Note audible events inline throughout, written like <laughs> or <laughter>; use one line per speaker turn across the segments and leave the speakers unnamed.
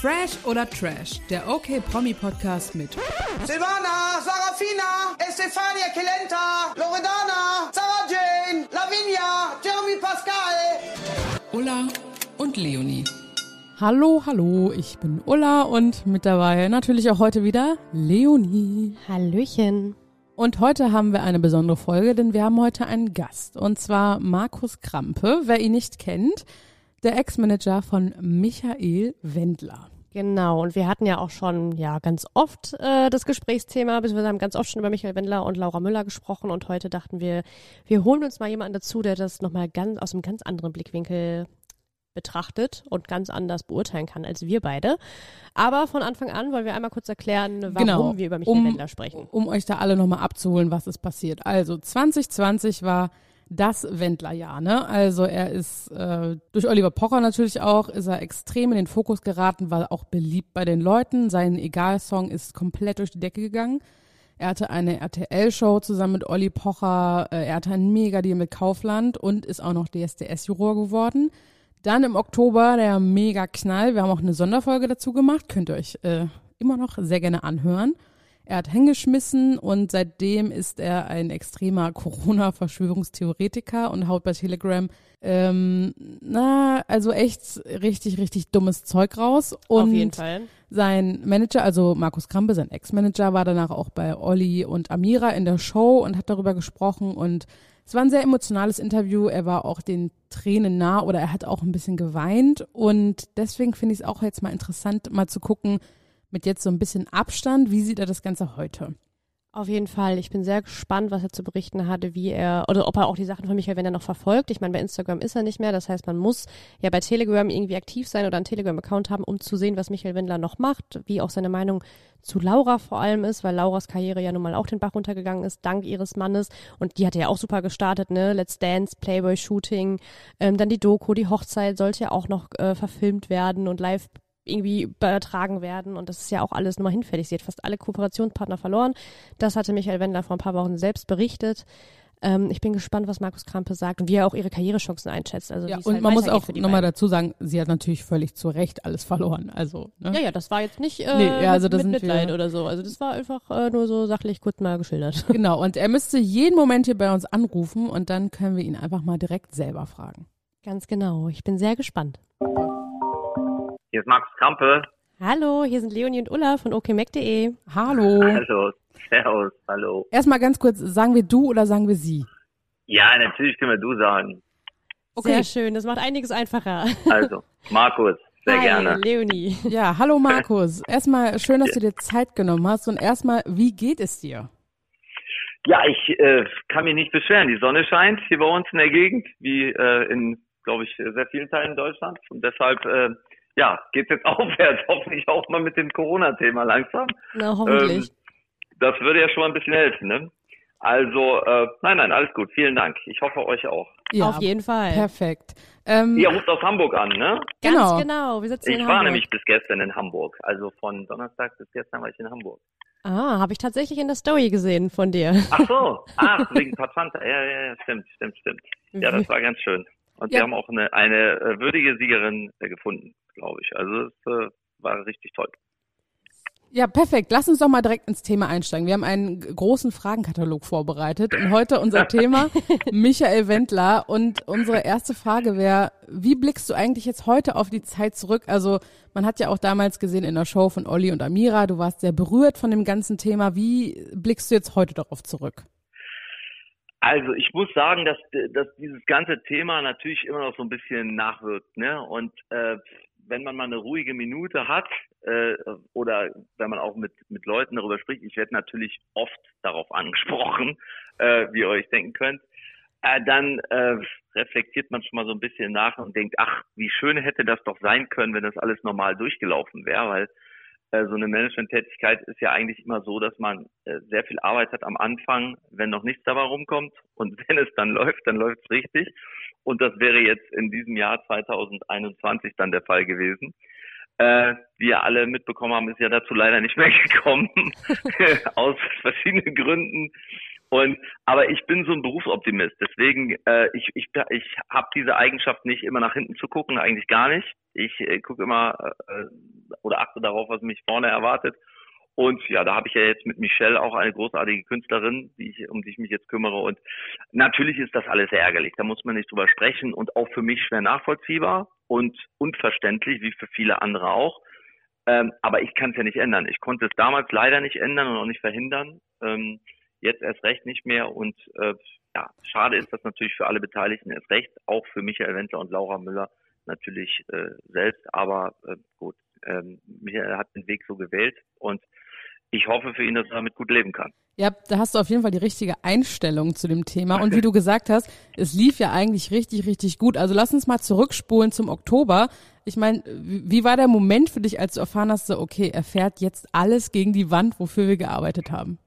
Fresh oder Trash, der OK Promi Podcast mit
Silvana, Sarafina, Estefania Kelenta, Loredana, Sarah Jane, Lavinia, Jeremy Pascal.
Ulla und Leonie.
Hallo, hallo, ich bin Ulla und mit dabei natürlich auch heute wieder Leonie.
Hallöchen.
Und heute haben wir eine besondere Folge, denn wir haben heute einen Gast und zwar Markus Krampe. Wer ihn nicht kennt, der Ex-Manager von Michael Wendler.
Genau, und wir hatten ja auch schon ja ganz oft äh, das Gesprächsthema, beziehungsweise haben ganz oft schon über Michael Wendler und Laura Müller gesprochen und heute dachten wir, wir holen uns mal jemanden dazu, der das nochmal ganz aus einem ganz anderen Blickwinkel betrachtet und ganz anders beurteilen kann als wir beide. Aber von Anfang an wollen wir einmal kurz erklären, warum
genau,
wir über Michael
um,
Wendler sprechen.
Um euch da alle nochmal abzuholen, was ist passiert. Also 2020 war das Wendlerjahr, ne? Also er ist äh, durch Oliver Pocher natürlich auch, ist er extrem in den Fokus geraten, war auch beliebt bei den Leuten. Sein Egal-Song ist komplett durch die Decke gegangen. Er hatte eine RTL-Show zusammen mit Olli Pocher, äh, er hatte einen Mega-Deal mit Kaufland und ist auch noch DSDS-Juror geworden. Dann im Oktober der Mega-Knall, wir haben auch eine Sonderfolge dazu gemacht, könnt ihr euch äh, immer noch sehr gerne anhören. Er hat hingeschmissen und seitdem ist er ein extremer Corona-Verschwörungstheoretiker und haut bei Telegram, ähm, na, also echt richtig, richtig dummes Zeug raus. Und
Auf jeden Fall.
Sein Manager, also Markus Krampe, sein Ex-Manager, war danach auch bei Olli und Amira in der Show und hat darüber gesprochen und es war ein sehr emotionales Interview. Er war auch den Tränen nah oder er hat auch ein bisschen geweint und deswegen finde ich es auch jetzt mal interessant, mal zu gucken, mit jetzt so ein bisschen Abstand, wie sieht er das Ganze heute?
Auf jeden Fall. Ich bin sehr gespannt, was er zu berichten hatte, wie er, oder ob er auch die Sachen von Michael Wender noch verfolgt. Ich meine, bei Instagram ist er nicht mehr. Das heißt, man muss ja bei Telegram irgendwie aktiv sein oder einen Telegram-Account haben, um zu sehen, was Michael Wendler noch macht, wie auch seine Meinung zu Laura vor allem ist, weil Lauras Karriere ja nun mal auch den Bach runtergegangen ist, dank ihres Mannes. Und die hatte ja auch super gestartet, ne? Let's Dance, Playboy-Shooting, ähm, dann die Doku, die Hochzeit sollte ja auch noch äh, verfilmt werden und live irgendwie übertragen werden und das ist ja auch alles nur mal hinfällig. Sie hat fast alle Kooperationspartner verloren. Das hatte Michael Wendler vor ein paar Wochen selbst berichtet. Ähm, ich bin gespannt, was Markus Krampe sagt und wie er auch ihre Karrierechancen einschätzt. Also
ja,
und
halt man muss auch nochmal dazu sagen, sie hat natürlich völlig zu Recht alles verloren. Also ne?
ja, ja, das war jetzt nicht äh,
nee, ja, also
mit,
mit
Mitleid
wir,
oder so. Also das war einfach äh, nur so sachlich kurz mal geschildert. <laughs>
Genau. Und er müsste jeden Moment hier bei uns anrufen und dann können wir ihn einfach mal direkt selber fragen.
Ganz genau. Ich bin sehr gespannt.
Hier ist Markus Krampe.
Hallo, hier sind Leonie und Ulla von okmac.de.
Hallo.
Hallo, servus, hallo.
Erstmal ganz kurz, sagen wir du oder sagen wir sie?
Ja, natürlich können wir du sagen.
Okay. Sehr schön, das macht einiges einfacher.
Also, Markus, sehr
Hi,
gerne.
Leonie.
Ja, hallo Markus. Erstmal schön, dass du dir Zeit genommen hast und erstmal, wie geht es dir?
Ja, ich äh, kann mich nicht beschweren. Die Sonne scheint hier bei uns in der Gegend, wie äh, in, glaube ich, sehr vielen Teilen Deutschlands. Und deshalb äh, ja, geht's jetzt <laughs> aufwärts, hoffentlich auch mal mit dem Corona-Thema langsam.
Na, hoffentlich.
Ähm, das würde ja schon ein bisschen helfen, ne? Also, äh, nein, nein, alles gut. Vielen Dank. Ich hoffe euch auch.
Ja,
Auf jeden Fall.
Perfekt. Ähm,
Ihr ruft aus Hamburg an, ne?
Ganz
Genau.
genau. Wir sitzen
Ich
in
war
Hamburg.
nämlich bis gestern in Hamburg. Also von Donnerstag bis gestern war ich in Hamburg.
Ah, habe ich tatsächlich in der Story gesehen von dir.
Ach so, <laughs> ach, wegen Patranta. Ja, ja, ja, stimmt, stimmt, stimmt. Ja, das war ganz schön. Und
Ja.
wir haben auch eine, eine äh, würdige Siegerin äh, gefunden, glaube ich. Also es äh, war richtig toll.
Ja, perfekt. Lass uns doch mal direkt ins Thema einsteigen. Wir haben einen großen Fragenkatalog vorbereitet und heute unser <laughs> Thema Michael Wendler. Und unsere erste Frage wäre, wie blickst du eigentlich jetzt heute auf die Zeit zurück? Also man hat ja auch damals gesehen in der Show von Olli und Amira, du warst sehr berührt von dem ganzen Thema. Wie blickst du jetzt heute darauf zurück?
Also ich muss sagen, dass, dass dieses ganze Thema natürlich immer noch so ein bisschen nachwirkt. Ne? Und äh, wenn man mal eine ruhige Minute hat äh, oder wenn man auch mit, mit Leuten darüber spricht, ich werde natürlich oft darauf angesprochen, äh, wie ihr euch denken könnt, äh, dann äh, reflektiert man schon mal so ein bisschen nach und denkt, ach, wie schön hätte das doch sein können, wenn das alles normal durchgelaufen wäre, weil so eine Management-Tätigkeit ist ja eigentlich immer so, dass man äh, sehr viel Arbeit hat am Anfang, wenn noch nichts dabei rumkommt. Und <laughs> wenn es dann läuft, dann läuft es richtig. Und das wäre jetzt in diesem Jahr 2021 dann der Fall gewesen. Äh, wie ihr alle mitbekommen haben, ist ja dazu leider nicht mehr <laughs> gekommen. <laughs> Aus verschiedenen Gründen. Und aber ich bin so ein Berufsoptimist, deswegen äh, ich ich ich habe diese Eigenschaft nicht immer nach hinten zu gucken, eigentlich gar nicht. Ich äh, gucke immer äh, oder achte darauf, was mich vorne erwartet. Und ja, da habe ich ja jetzt mit Michelle auch eine großartige Künstlerin, die ich, um die ich mich jetzt kümmere. Und natürlich ist das alles ärgerlich. Da muss man nicht drüber sprechen und auch für mich schwer nachvollziehbar und unverständlich, wie für viele andere auch. Ähm, aber ich kann es ja nicht ändern. Ich konnte es damals leider nicht ändern und auch nicht verhindern. Ähm, jetzt erst recht nicht mehr. Und äh, ja, schade ist das natürlich für alle Beteiligten erst recht, auch für Michael Wendler und Laura Müller natürlich äh, selbst. Aber äh, gut, ähm, Michael hat den Weg so gewählt und ich hoffe für ihn, dass er damit gut leben kann.
Ja, da hast du auf jeden Fall die richtige Einstellung zu dem Thema. Und wie du gesagt hast, es lief ja eigentlich richtig, richtig gut. Also lass uns mal zurückspulen zum Oktober. Ich meine, wie war der Moment für dich, als du erfahren hast, so, okay, er fährt jetzt alles gegen die Wand, wofür wir gearbeitet haben?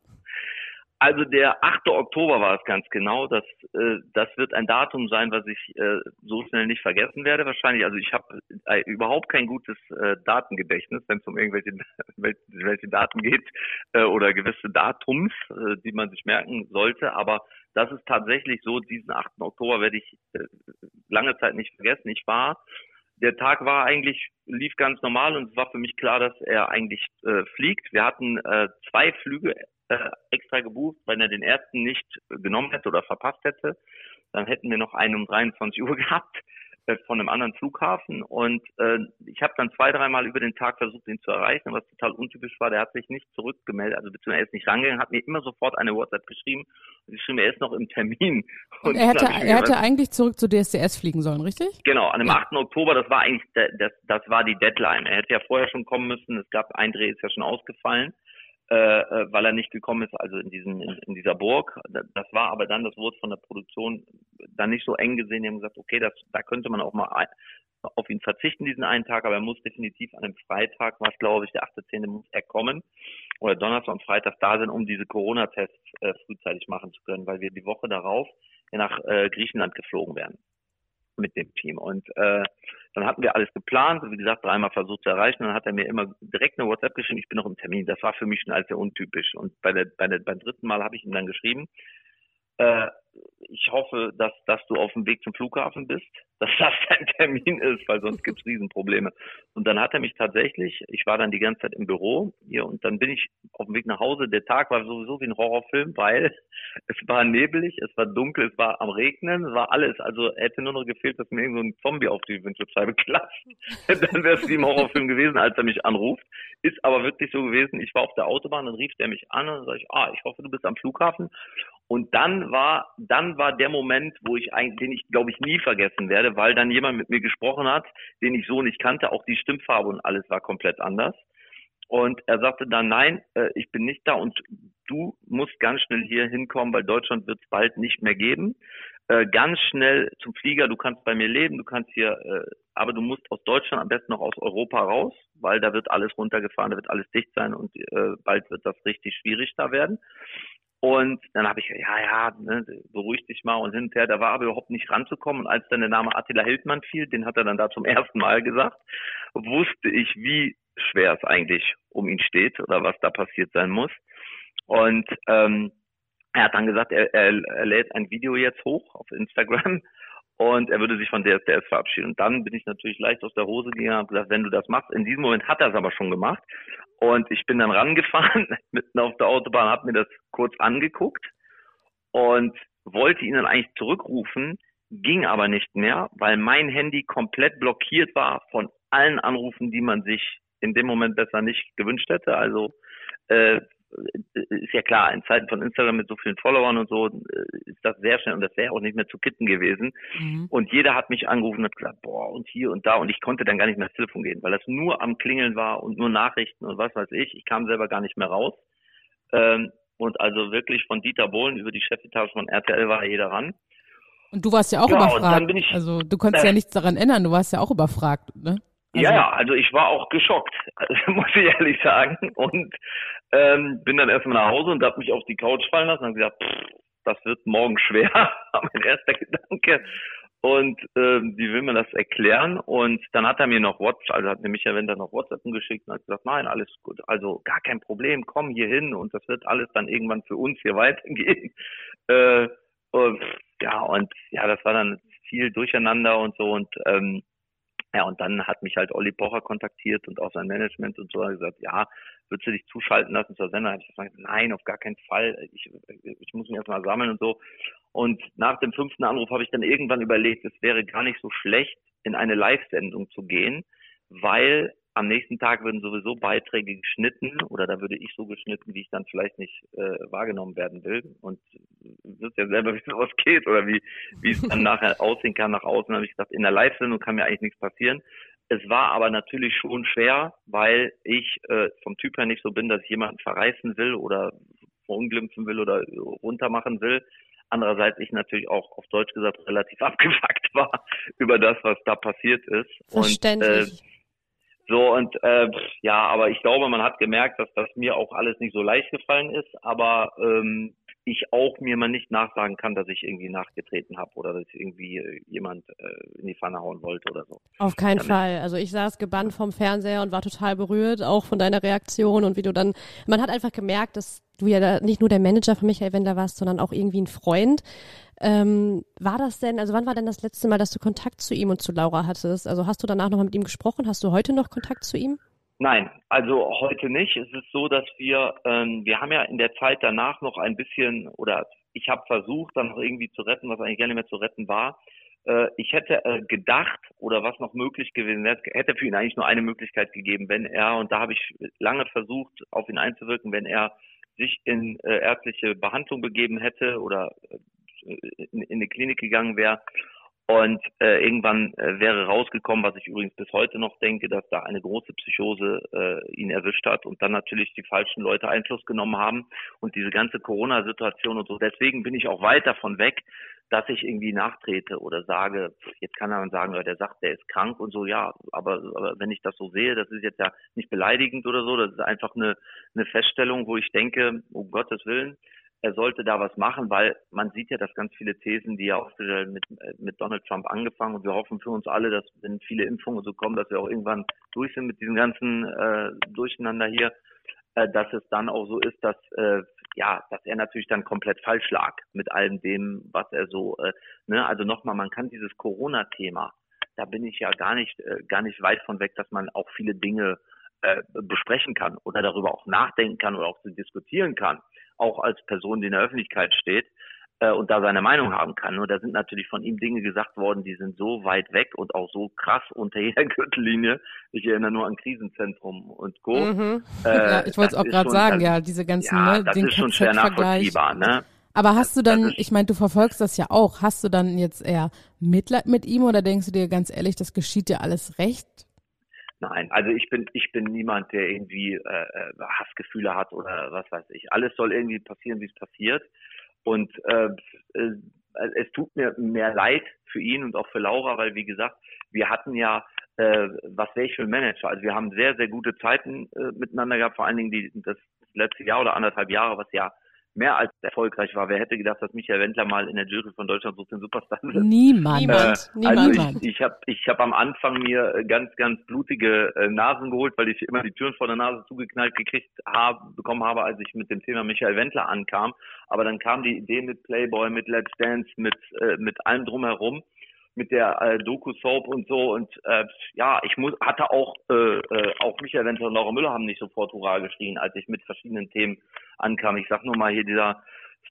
Also der 8. Oktober war es ganz genau. Das, äh, das wird ein Datum sein, was ich äh, so schnell nicht vergessen werde wahrscheinlich. Also ich habe äh, überhaupt kein gutes äh, Datengedächtnis, wenn es um irgendwelche <laughs> welche Daten geht äh, oder gewisse Datums, äh, die man sich merken sollte. Aber das ist tatsächlich so. Diesen 8. Oktober werde ich äh, lange Zeit nicht vergessen. Ich war der Tag war eigentlich, lief ganz normal und es war für mich klar, dass er eigentlich äh, fliegt. Wir hatten äh, zwei Flüge äh, extra gebucht, wenn er den ersten nicht genommen hätte oder verpasst hätte. Dann hätten wir noch einen um 23 Uhr <laughs> gehabt äh, von einem anderen Flughafen und äh, ich habe dann zwei, dreimal über den Tag versucht, ihn zu erreichen, was total untypisch war. Der hat sich nicht zurückgemeldet, also beziehungsweise er ist nicht rangegangen, hat mir immer sofort eine WhatsApp geschrieben und geschrieben, er ist noch im Termin.
Und, und er hätte, er hätte eigentlich zurück zu DSDS fliegen sollen, richtig?
Genau, an dem ja. 8. Oktober, das war eigentlich, das, das war die Deadline. Er hätte ja vorher schon kommen müssen, es gab ein Dreh, ist ja schon ausgefallen. Äh, äh, weil er nicht gekommen ist, also in diesem in, in, dieser Burg. Das war aber dann, das wurde von der Produktion dann nicht so eng gesehen. Die haben gesagt, okay, das, da könnte man auch mal ein, auf ihn verzichten diesen einen Tag, aber er muss definitiv an einem Freitag, was glaube ich, der 8.10. muss er kommen oder Donnerstag und Freitag da sein, um diese Corona-Tests äh, frühzeitig machen zu können, weil wir die Woche darauf nach äh, Griechenland geflogen werden mit dem Team. Und äh, dann hatten wir alles geplant, wie gesagt, dreimal versucht zu erreichen. Dann hat er mir immer direkt eine WhatsApp geschrieben, ich bin noch im Termin. Das war für mich schon als sehr untypisch. Und bei der, bei der, beim dritten Mal habe ich ihm dann geschrieben, äh, ich hoffe, dass, dass du auf dem Weg zum Flughafen bist, <laughs> dass das dein Termin ist, weil sonst gibt's <laughs> Riesenprobleme. Und dann hat er mich tatsächlich, ich war dann die ganze Zeit im Büro hier und dann bin ich auf dem Weg nach Hause. Der Tag war sowieso wie ein Horrorfilm, weil <laughs> es war nebelig, es war dunkel, es war am Regnen, es war alles. Also hätte nur noch gefehlt, dass mir irgend so ein Zombie auf die Windschutzscheibe klatscht. dann wäre es wie im Horrorfilm gewesen, als er mich anruft. Ist aber wirklich so gewesen. Ich war auf der Autobahn, dann rief der mich an und sage ich, ah, ich hoffe, du bist am Flughafen. Und dann war, dann war der Moment, wo ich eigentlich, den ich glaube ich nie vergessen werde, weil dann jemand mit mir gesprochen hat, den ich so nicht kannte, auch die Stimmfarbe und alles war komplett anders. Und er sagte dann, nein, äh, ich bin nicht da und du musst ganz schnell hier hinkommen, weil Deutschland wird es bald nicht mehr geben. Äh, ganz schnell zum Flieger, du kannst bei mir leben, du kannst hier, äh, aber du musst aus Deutschland am besten noch aus Europa raus, weil da wird alles runtergefahren, da wird alles dicht sein und äh, bald wird das richtig schwierig da werden. Und dann habe ich, ja, ja, ne, beruhig dich mal und hinterher, da war aber überhaupt nicht ranzukommen. Und als dann der Name Attila Hildmann fiel, den hat er dann da zum ersten Mal gesagt, wusste ich, wie schwer es eigentlich um ihn steht oder was da passiert sein muss. Und ähm, er hat dann gesagt, er, er, er lädt ein Video jetzt hoch auf Instagram und er würde sich von DSDS verabschieden. Und dann bin ich natürlich leicht aus der Hose gegangen und gesagt, wenn du das machst, in diesem Moment hat er es aber schon gemacht. Und ich bin dann rangefahren, <laughs> mitten auf der Autobahn, habe mir das kurz angeguckt und wollte ihn dann eigentlich zurückrufen, ging aber nicht mehr, weil mein Handy komplett blockiert war von allen Anrufen, die man sich in dem Moment besser nicht gewünscht hätte. Also äh, ist ja klar, in Zeiten von Instagram mit so vielen Followern und so, äh, ist das sehr schnell und das wäre auch nicht mehr zu kitten gewesen. Mhm. Und jeder hat mich angerufen und hat gesagt, boah, und hier und da. Und ich konnte dann gar nicht mehr ins Telefon gehen, weil das nur am Klingeln war und nur Nachrichten und was weiß ich. Ich kam selber gar nicht mehr raus. Ähm, und also wirklich von Dieter Bohlen über die Chefetage von RTL war jeder ran.
Und du warst ja auch ja, überfragt. Ich, also du konntest äh, ja nichts daran ändern, du warst ja auch überfragt, ne?
Also, ja, also ich war auch geschockt, <laughs> also, muss ich ehrlich sagen. Und ähm, bin dann erstmal nach Hause und habe mich auf die Couch fallen lassen und gesagt, pff, das wird morgen schwer, <laughs> mein erster Gedanke. und ähm, die will mir das erklären und dann hat er mir noch WhatsApp, also hat mir Michael Wender noch WhatsApp geschickt und hat gesagt, nein, alles gut, also gar kein Problem, komm hier hin und das wird alles dann irgendwann für uns hier <laughs> weitergehen. Äh, und, ja, und ja, das war dann viel Durcheinander und so und ähm, ja, und dann hat mich halt Olli Pocher kontaktiert und auch sein Management und so hat gesagt, ja, würdest du dich zuschalten lassen zur? Habe ich gesagt, nein, auf gar keinen Fall. Ich, ich muss mich erstmal sammeln und so. Und nach dem fünften Anruf habe ich dann irgendwann überlegt, es wäre gar nicht so schlecht, in eine Live-Sendung zu gehen, weil am nächsten Tag würden sowieso Beiträge geschnitten oder da würde ich so geschnitten, wie ich dann vielleicht nicht äh, wahrgenommen werden will. Und wisst ja selber, <laughs> wie sowas geht oder wie, wie es dann nachher <laughs> aussehen kann nach außen. habe ich gesagt, in der Live-Sendung kann mir eigentlich nichts passieren. Es war aber natürlich schon schwer, weil ich äh, vom Typ her nicht so bin, dass ich jemanden verreißen will oder verunglimpfen will oder runtermachen will. Andererseits ich natürlich auch auf Deutsch gesagt relativ <laughs> abgefuckt war über das, was da passiert ist.
Verständlich. Und, äh,
so und äh, ja, aber ich glaube, man hat gemerkt, dass das mir auch alles nicht so leicht gefallen ist, aber ähm, ich auch mir mal nicht nachsagen kann, dass ich irgendwie nachgetreten habe oder dass ich irgendwie äh, jemand äh, in die Pfanne hauen wollte oder so.
Auf keinen Damit. Fall. Also ich saß gebannt vom Fernseher und war total berührt, auch von deiner Reaktion und wie du dann, man hat einfach gemerkt, dass du ja nicht nur der Manager von Michael Wender warst, sondern auch irgendwie ein Freund. Ähm, war das denn, also wann war denn das letzte Mal, dass du Kontakt zu ihm und zu Laura hattest? Also hast du danach nochmal mit ihm gesprochen? Hast du heute noch Kontakt zu ihm?
Nein, also heute nicht. Es ist so, dass wir, ähm, wir haben ja in der Zeit danach noch ein bisschen, oder ich habe versucht, dann noch irgendwie zu retten, was eigentlich gar nicht mehr zu retten war. Äh, ich hätte äh, gedacht, oder was noch möglich gewesen wäre, hätte für ihn eigentlich nur eine Möglichkeit gegeben, wenn er, und da habe ich lange versucht, auf ihn einzuwirken, wenn er sich in äh, ärztliche Behandlung begeben hätte oder in, in eine Klinik gegangen wäre. Und äh, irgendwann äh, wäre rausgekommen, was ich übrigens bis heute noch denke, dass da eine große Psychose äh, ihn erwischt hat und dann natürlich die falschen Leute Einfluss genommen haben und diese ganze Corona-Situation und so. Deswegen bin ich auch weit davon weg, dass ich irgendwie nachtrete oder sage, jetzt kann er sagen, der sagt, der ist krank und so, ja, aber, aber wenn ich das so sehe, das ist jetzt ja nicht beleidigend oder so, das ist einfach eine, eine Feststellung, wo ich denke, um Gottes Willen, er sollte da was machen, weil man sieht ja, dass ganz viele Thesen, die ja auch mit, mit Donald Trump angefangen und wir hoffen für uns alle, dass wenn viele Impfungen so kommen, dass wir auch irgendwann durch sind mit diesem ganzen äh, Durcheinander hier, äh, dass es dann auch so ist, dass äh, ja, dass er natürlich dann komplett falsch lag mit allem dem, was er so, äh, ne, also nochmal, man kann dieses Corona-Thema, da bin ich ja gar nicht, äh, gar nicht weit von weg, dass man auch viele Dinge äh, besprechen kann oder darüber auch nachdenken kann oder auch diskutieren kann auch als Person, die in der Öffentlichkeit steht äh, und da seine Meinung haben kann. Nur da sind natürlich von ihm Dinge gesagt worden, die sind so weit weg und auch so krass unter jeder <laughs> Gürtellinie. Ich erinnere nur an Krisenzentrum und Co.
Mhm. Äh, <laughs> ja, ich wollte es auch gerade sagen, das, ja, diese ganzen,
ja,
ne,
das
den
ist schon schwer nachvollziehbar, ne?
Aber hast du dann, ich meine, du verfolgst das ja auch, hast du dann jetzt eher Mitleid mit ihm oder denkst du dir ganz ehrlich, das geschieht dir alles recht?
Nein, also ich bin ich bin niemand, der irgendwie äh, äh, Hassgefühle hat oder was weiß ich. Alles soll irgendwie passieren, wie es passiert. Und äh, äh, es tut mir mehr leid für ihn und auch für Laura, weil wie gesagt, wir hatten ja äh, was wäre ich für ein Manager? Also wir haben sehr sehr gute Zeiten äh, miteinander gehabt, vor allen Dingen die das letzte Jahr oder anderthalb Jahre, was ja mehr als erfolgreich war. Wer hätte gedacht, dass Michael Wendler mal in der Jury von Deutschland sucht den Superstar
wird? Niemand.
Äh,
Niemand.
Also ich, ich habe ich hab am Anfang mir ganz, ganz blutige äh, Nasen geholt, weil ich immer die Türen vor der Nase zugeknallt gekriegt habe, bekommen habe, als ich mit dem Thema Michael Wendler ankam. Aber dann kam die Idee mit Playboy, mit Let's Dance, mit, äh, mit allem drumherum mit der äh, Doku-Soap und so. Und äh, ja, ich muss, hatte auch, äh, äh, auch Michael Wendler und Laura Müller haben nicht sofort Hurra geschrien, als ich mit verschiedenen Themen ankam. Ich sag nur mal hier dieser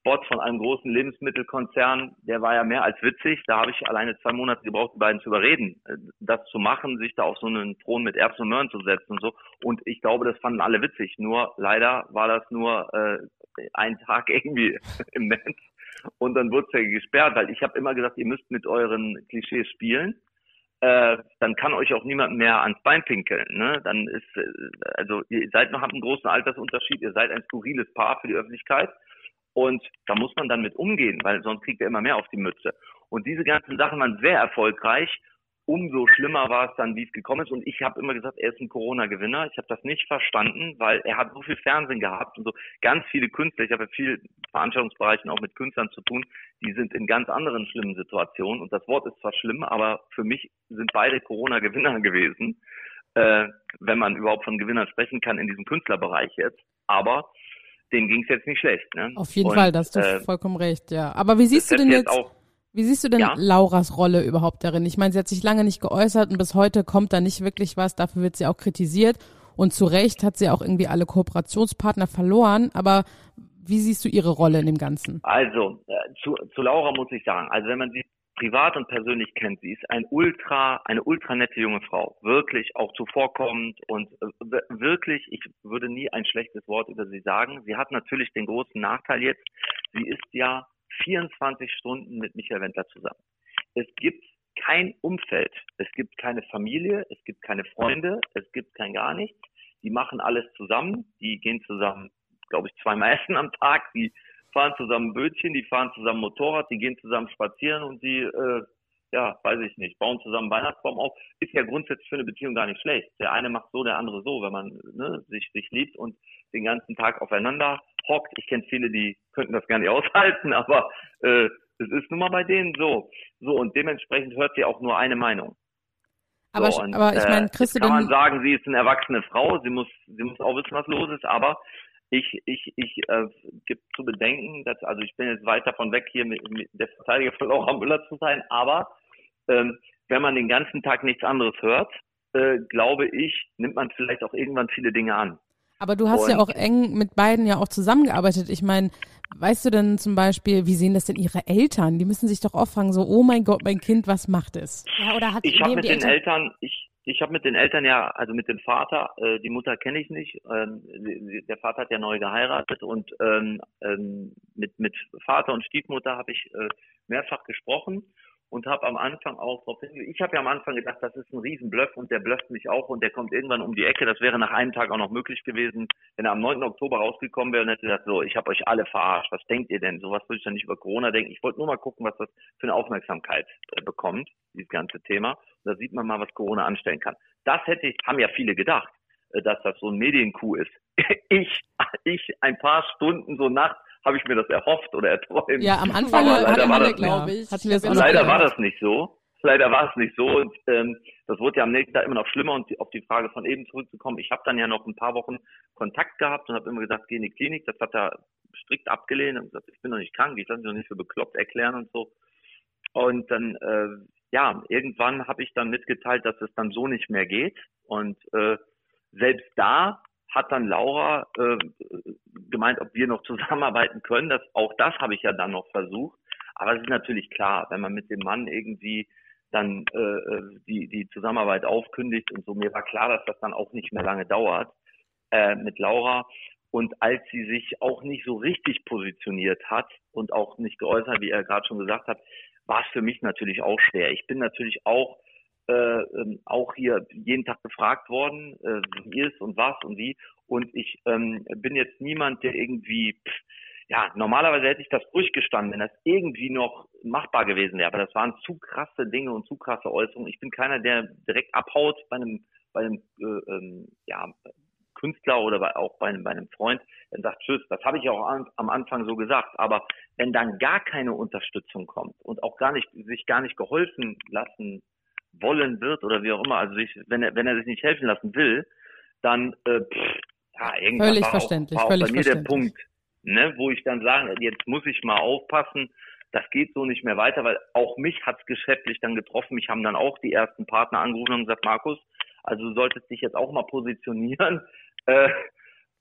Spot von einem großen Lebensmittelkonzern, der war ja mehr als witzig. Da habe ich alleine zwei Monate gebraucht, die beiden zu überreden, äh, das zu machen, sich da auf so einen Thron mit Erbsen und Möhren zu setzen und so. Und ich glaube, das fanden alle witzig. Nur leider war das nur äh, ein Tag <laughs> irgendwie im Netz und dann wurde es ja gesperrt, weil ich habe immer gesagt, ihr müsst mit euren Klischees spielen. Äh, dann kann euch auch niemand mehr ans Bein pinkeln. Ne? Dann ist, äh, also ihr seid noch habt einen großen Altersunterschied, ihr seid ein skurriles Paar für die Öffentlichkeit. Und da muss man dann mit umgehen, weil sonst kriegt er immer mehr auf die Mütze. Und diese ganzen Sachen waren sehr erfolgreich umso schlimmer war es dann, wie es gekommen ist. Und ich habe immer gesagt, er ist ein Corona-Gewinner. Ich habe das nicht verstanden, weil er hat so viel Fernsehen gehabt und so ganz viele Künstler. Ich habe ja viel Veranstaltungsbereichen auch mit Künstlern zu tun. Die sind in ganz anderen schlimmen Situationen. Und das Wort ist zwar schlimm, aber für mich sind beide Corona-Gewinner <laughs> gewesen, äh, wenn man überhaupt von Gewinnern sprechen kann in diesem Künstlerbereich jetzt. Aber denen ging es jetzt nicht schlecht. Ne?
Auf jeden und, Fall, da hast du äh, vollkommen recht, ja. Aber wie siehst du denn jetzt, jetzt wie siehst du denn ja? Lauras Rolle überhaupt darin? Ich meine, sie hat sich lange nicht geäußert und bis heute kommt da nicht wirklich was. Dafür wird sie auch kritisiert. Und zu Recht hat sie auch irgendwie alle Kooperationspartner verloren. Aber wie siehst du ihre Rolle in dem Ganzen?
Also, äh, zu, zu Laura muss ich sagen, also wenn man sie privat und persönlich kennt, sie ist ein ultra, eine ultra nette junge Frau. Wirklich auch zuvorkommend und äh, wirklich, ich würde nie ein schlechtes Wort über sie sagen. Sie hat natürlich den großen Nachteil jetzt, sie ist ja 24 Stunden mit Michael Wendler zusammen. Es gibt kein Umfeld, es gibt keine Familie, es gibt keine Freunde, es gibt kein gar nichts. Die machen alles zusammen, die gehen zusammen, glaube ich, zweimal <laughs> essen am Tag, die fahren zusammen Bötchen, die fahren zusammen Motorrad, die gehen zusammen spazieren und die, äh, ja, weiß ich nicht, bauen zusammen Weihnachtsbaum auf. Ist ja grundsätzlich für eine Beziehung gar nicht schlecht. Der eine macht so, der andere so, wenn man ne, sich, sich liebt und den ganzen Tag aufeinander hockt. Ich kenne viele, die könnten das gar nicht <laughs> aushalten, aber äh, es ist nun mal bei denen so. So, und dementsprechend hört sie auch nur eine Meinung.
Aber, so, und, aber ich meine,
Christa, kann man sagen, sie ist eine erwachsene Frau, sie muss, sie muss auch wissen, was los ist, aber ich, ich, ich äh, gibt zu bedenken, dass, also ich bin jetzt weit davon weg, hier mit, mit der Verteidiger von Laura Müller zu sein, aber ähm, wenn man den ganzen Tag nichts anderes hört, äh, glaube ich, nimmt man vielleicht auch irgendwann viele Dinge an.
Aber du hast und ja auch eng mit beiden ja auch zusammengearbeitet. Ich meine, weißt du denn zum Beispiel, wie sehen das denn ihre Eltern? Die müssen sich doch oft fragen, so, oh mein Gott, mein Kind, was macht es?
Ja, oder hat ich habe mit den Eltern, Eltern ich, ich habe mit den Eltern ja, also mit dem Vater, äh, die Mutter kenne ich nicht. Ähm, der Vater hat ja neu geheiratet und ähm, ähm, mit mit Vater und Stiefmutter habe ich äh, mehrfach gesprochen und habe am Anfang auch darauf hingewiesen. Ich habe ja am Anfang gedacht, das ist ein Riesenbluff und der blufft mich auch und der kommt irgendwann um die Ecke. Das wäre nach einem Tag auch noch möglich gewesen, wenn er am 9. Oktober rausgekommen wäre und hätte gesagt, so, ich habe euch alle verarscht. Was denkt ihr denn? Sowas würde ich dann nicht über Corona denken. Ich wollte nur mal gucken, was das für eine Aufmerksamkeit äh, bekommt, dieses ganze Thema. Und da sieht man mal, was Corona anstellen kann. Das hätte ich, haben ja viele gedacht, äh, dass das so ein Medienkuh ist. <laughs> ich, ich ein paar Stunden so nachts habe ich mir das erhofft oder erträumt.
Ja, am Anfang
Aber leider war das, glaube ich. Hatten wir es leider war das nicht so. Leider war es nicht so und ähm, das wurde ja am nächsten Tag immer noch schlimmer und auf die Frage von eben zurückzukommen. Ich habe dann ja noch ein paar Wochen Kontakt gehabt und habe immer gesagt, geh in die Klinik. Das hat er strikt abgelehnt und gesagt, ich bin doch nicht krank, ich lasse mich doch nicht für bekloppt erklären und so. Und dann, äh, ja, irgendwann habe ich dann mitgeteilt, dass es dann so nicht mehr geht und äh, selbst da hat dann Laura äh, gemeint, ob wir noch zusammenarbeiten können. Das, auch das habe ich ja dann noch versucht. Aber es ist natürlich klar, wenn man mit dem Mann irgendwie dann äh, äh, die, die Zusammenarbeit aufkündigt und so, mir war klar, dass das dann auch nicht mehr lange dauert äh, mit Laura. Und als sie sich auch nicht so richtig positioniert hat und auch nicht geäußert, wie er gerade schon gesagt hat, war es für mich natürlich auch schwer. Ich bin natürlich auch äh, ähm, auch hier jeden Tag gefragt worden, äh, wie ist und was und wie. Und ich ähm, bin jetzt niemand, der irgendwie, pff, ja, normalerweise hätte ich das durchgestanden, wenn das irgendwie noch machbar gewesen wäre. Aber das waren zu krasse Dinge und zu krasse Äußerungen. Ich bin keiner, der direkt abhaut bei einem, bei einem äh, ähm, ja, Künstler oder bei, auch bei einem, bei einem Freund, der sagt, tschüss, das habe ich auch an, am Anfang so gesagt. Aber wenn dann gar keine Unterstützung kommt und auch gar nicht, sich gar nicht geholfen lassen wollen wird oder wie auch immer, also sich, wenn er, wenn er sich nicht helfen lassen will, dann äh, pff, ja, irgendwann
völlig
war
verständlich,
auch, war
völlig
auch bei mir der Punkt, ne, wo ich dann sage, jetzt muss ich mal aufpassen, das geht so nicht mehr weiter, weil auch mich hat's geschäftlich dann getroffen. Mich haben dann auch die ersten Partner angerufen und gesagt, Markus, also du solltest dich jetzt auch mal positionieren. <laughs> Äh,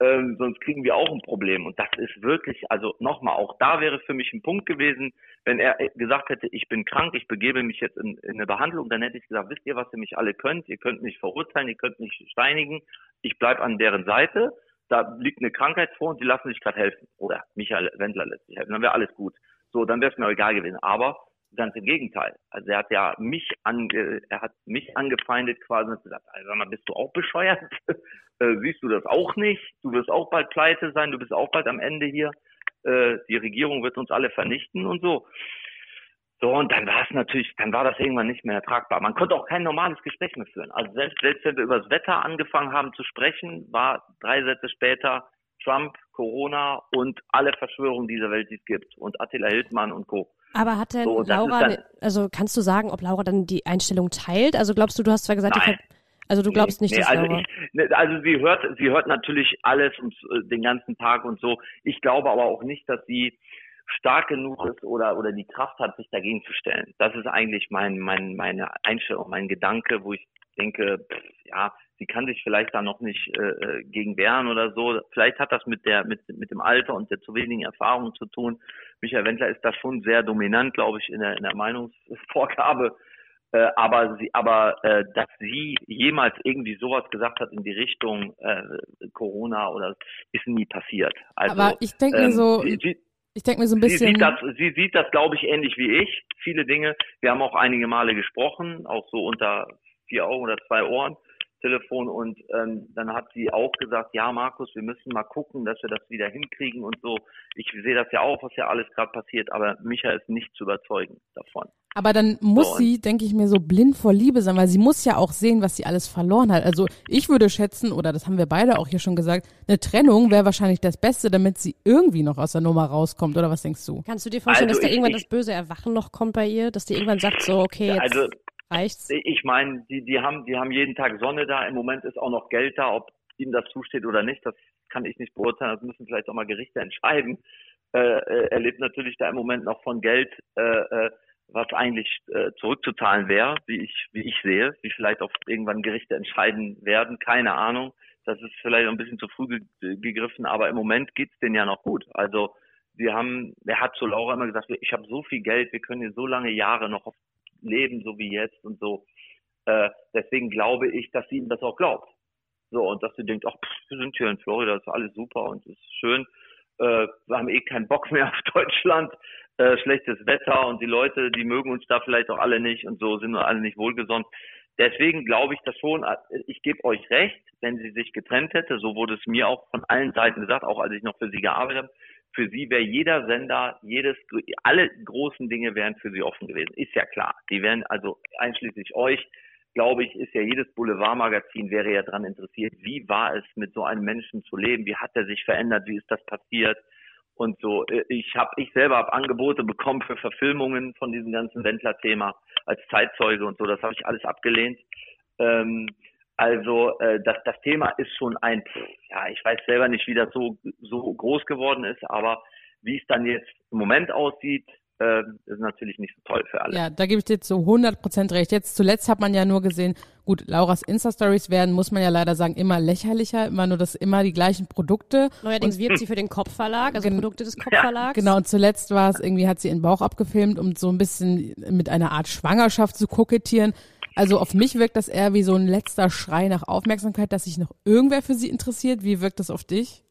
ähm, sonst kriegen wir auch ein Problem. Und das ist wirklich, also nochmal, auch da wäre für mich ein Punkt gewesen, wenn er gesagt hätte, ich bin krank, ich begebe mich jetzt in, in eine Behandlung, dann hätte ich gesagt, wisst ihr, was ihr mich alle könnt? Ihr könnt mich verurteilen, ihr könnt mich steinigen, ich bleib an deren Seite, da liegt eine Krankheit vor und die lassen sich gerade helfen. Oder Michael Wendler lässt sich helfen, dann wäre alles gut. So, dann wäre es mir egal gewesen. Aber ganz im Gegenteil. Also er hat ja mich ange, er hat mich angefeindet quasi und gesagt, also sag mal, bist du auch bescheuert? <laughs> äh, siehst du das auch nicht? Du wirst auch bald pleite sein, du bist auch bald am Ende hier. Äh, die Regierung wird uns alle vernichten und so. So, und dann war es natürlich, dann war das irgendwann nicht mehr ertragbar. Man konnte auch kein normales Gespräch mehr führen. Also selbst, selbst wenn wir über das Wetter angefangen haben zu sprechen, war drei Sätze später Trump, Corona und alle Verschwörungen dieser Welt, die es gibt. Und Attila Hildmann und Co.
Aber hat denn so, Laura, dann, also kannst du sagen, ob Laura dann die Einstellung teilt? Also glaubst du, du hast zwar gesagt,
nein.
also du glaubst nicht,
nee,
dass
also
Laura...
Ich, ne, also sie hört, sie hört natürlich alles und, äh, den ganzen Tag und so. Ich glaube aber auch nicht, dass sie stark genug ist oder, oder die Kraft hat, sich dagegen zu stellen. Das ist eigentlich mein, mein, meine Einstellung, mein Gedanke, wo ich denke, pff, ja, sie kann sich vielleicht da noch nicht äh, äh, gegen wehren oder so. Vielleicht hat das mit der, mit, mit dem Alter und der zu wenigen Erfahrungen zu tun. Michael Wendler ist da schon sehr dominant, glaube ich, in der, in der Meinungsvorgabe. Äh, aber sie, aber äh, dass sie jemals irgendwie sowas gesagt hat in die Richtung äh, Corona oder ist nie passiert. Also,
aber ich denke mir
ähm,
so,
sie,
ich denke mir so ein bisschen.
Sie sieht das, sie sieht das, glaube ich, ähnlich wie ich. Viele Dinge. Wir haben auch einige Male gesprochen, auch so unter vier Augen oder zwei Ohren. Telefon und ähm, dann hat sie auch gesagt, ja Markus, wir müssen mal gucken, dass wir das wieder hinkriegen und so. Ich sehe das ja auch, was ja alles gerade passiert, aber Micha ist nicht zu überzeugen davon.
Aber dann muss so, sie, denke ich mir, so blind vor Liebe sein, weil sie muss ja auch sehen, was sie alles verloren hat. Also ich würde schätzen, oder das haben wir beide auch hier schon gesagt, eine Trennung wäre wahrscheinlich das Beste, damit sie irgendwie noch aus der Nummer rauskommt. Oder was denkst du?
Kannst du dir vorstellen,
Also
dass da irgendwann
ich-
das böse Erwachen noch kommt bei ihr? Dass die irgendwann sagt, so, okay, jetzt
Also
reicht's?
ich meine, die, die haben, die haben jeden Tag Sonne da. Im Moment ist auch noch Geld da, ob ihnen das zusteht oder nicht. Das kann ich nicht beurteilen. Das müssen vielleicht auch mal Gerichte entscheiden. Äh, äh, er lebt natürlich da im Moment noch von Geld, äh, äh, was eigentlich äh, zurückzuzahlen wäre, wie ich, wie ich sehe, wie vielleicht auch irgendwann Gerichte entscheiden werden. Keine Ahnung. Das ist vielleicht ein bisschen zu früh ge gegriffen, aber im Moment geht's denen ja noch gut. Also wir haben, er hat zu Laura immer gesagt, ich habe so viel Geld, wir können hier so lange Jahre noch auf leben, so wie jetzt und so. Äh, deswegen glaube ich, dass sie ihm das auch glaubt. So, und dass sie denkt, ach, pff, wir sind hier in Florida, ist alles super und ist schön. Äh, wir haben eh keinen Bock mehr auf Deutschland. Äh, schlechtes Wetter und die Leute, die mögen uns da vielleicht auch alle nicht und so sind wir alle nicht wohlgesonnen. Deswegen glaube ich das schon, äh, ich gebe euch recht, wenn sie sich getrennt hätte, so wurde es mir auch von allen Seiten gesagt, auch als ich noch für sie gearbeitet habe, für sie wäre jeder Sender, jedes, alle großen Dinge wären für sie offen gewesen. Ist ja klar. Die wären, also einschließlich euch, glaube ich, ist ja jedes Boulevardmagazin wäre ja daran interessiert, wie war es mit so einem Menschen zu leben, wie hat er sich verändert, wie ist das passiert und so. Äh, Ich habe, ich selber habe Angebote bekommen für Verfilmungen von diesem ganzen Wendler-Thema als Zeitzeuge und so. Das habe ich alles abgelehnt. Ähm, also äh, das, das Thema ist schon ein, ja, ich weiß selber nicht, wie das so, so groß geworden ist, aber wie es dann jetzt im Moment aussieht, äh, ist natürlich nicht so toll für alle.
Ja, da gebe ich dir zu 100% recht. Jetzt zuletzt hat man ja nur gesehen, gut, Lauras Insta-Stories werden, muss man ja leider sagen, immer lächerlicher, immer nur das, immer die gleichen Produkte.
Neuerdings wirbt sie für den Kopfverlag, also Produkte des Kopfverlags.
Genau, und zuletzt war es irgendwie, hat sie ihren Bauch abgefilmt, um so ein bisschen mit einer Art Schwangerschaft zu kokettieren. Also auf mich wirkt das eher wie so ein letzter Schrei nach Aufmerksamkeit, dass sich noch irgendwer für sie interessiert. Wie wirkt das auf dich?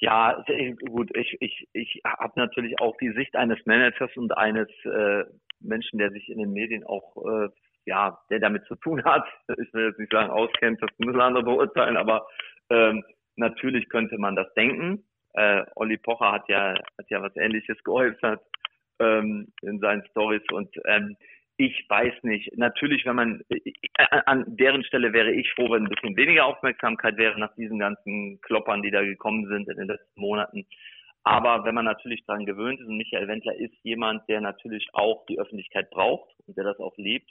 Ja, sehr gut. Ich, ich, ich habe natürlich auch die Sicht eines Managers und eines äh, Menschen, der sich in den Medien auch, äh, ja, der damit zu tun hat. <laughs> Ich will jetzt nicht sagen, auskennt, das müssen andere beurteilen, aber ähm, natürlich könnte man das denken. Äh, Olli Pocher hat ja, hat ja was Ähnliches geäußert ähm, in seinen Stories und ähm, ich weiß nicht. Natürlich, wenn man äh, an deren Stelle wäre ich froh, wenn ein bisschen weniger Aufmerksamkeit wäre nach diesen ganzen Kloppern, die da gekommen sind in den letzten Monaten. Aber wenn man natürlich daran gewöhnt ist, und Michael Wendler ist jemand, der natürlich auch die Öffentlichkeit braucht und der das auch liebt.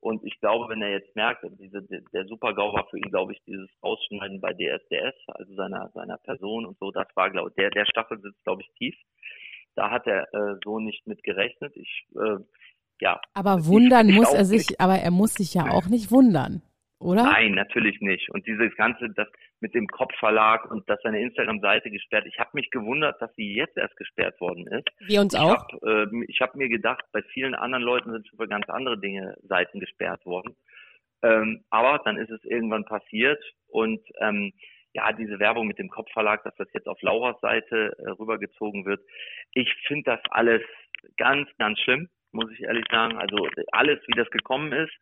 Und ich glaube, wenn er jetzt merkt, also diese, der Super-GAU war für ihn, glaube ich, dieses Ausschneiden bei DSDS, also seiner, seiner Person und so, das war, glaube ich, der, der Staffel sitzt, glaube ich, tief. Da hat er äh, so nicht mit gerechnet. Ich, äh, ja.
Aber wundern
ich
muss
auch
er sich,
nicht.
aber er muss sich ja auch nicht wundern, oder?
Nein, natürlich nicht. Und dieses ganze, das mit dem Kopfverlag und dass seine Instagram-Seite gesperrt, ich habe mich gewundert, dass sie jetzt erst gesperrt worden ist.
Wir uns
Ich
auch.
habe äh, ich hab mir gedacht, bei vielen anderen Leuten sind schon für ganz andere Dinge Seiten gesperrt worden. Ähm, aber dann ist es irgendwann passiert und ähm, ja, diese Werbung mit dem Kopfverlag, dass das jetzt auf Lauras Seite äh, rübergezogen wird. Ich finde das alles ganz, ganz schlimm, muss ich ehrlich sagen. Also alles, wie das gekommen ist,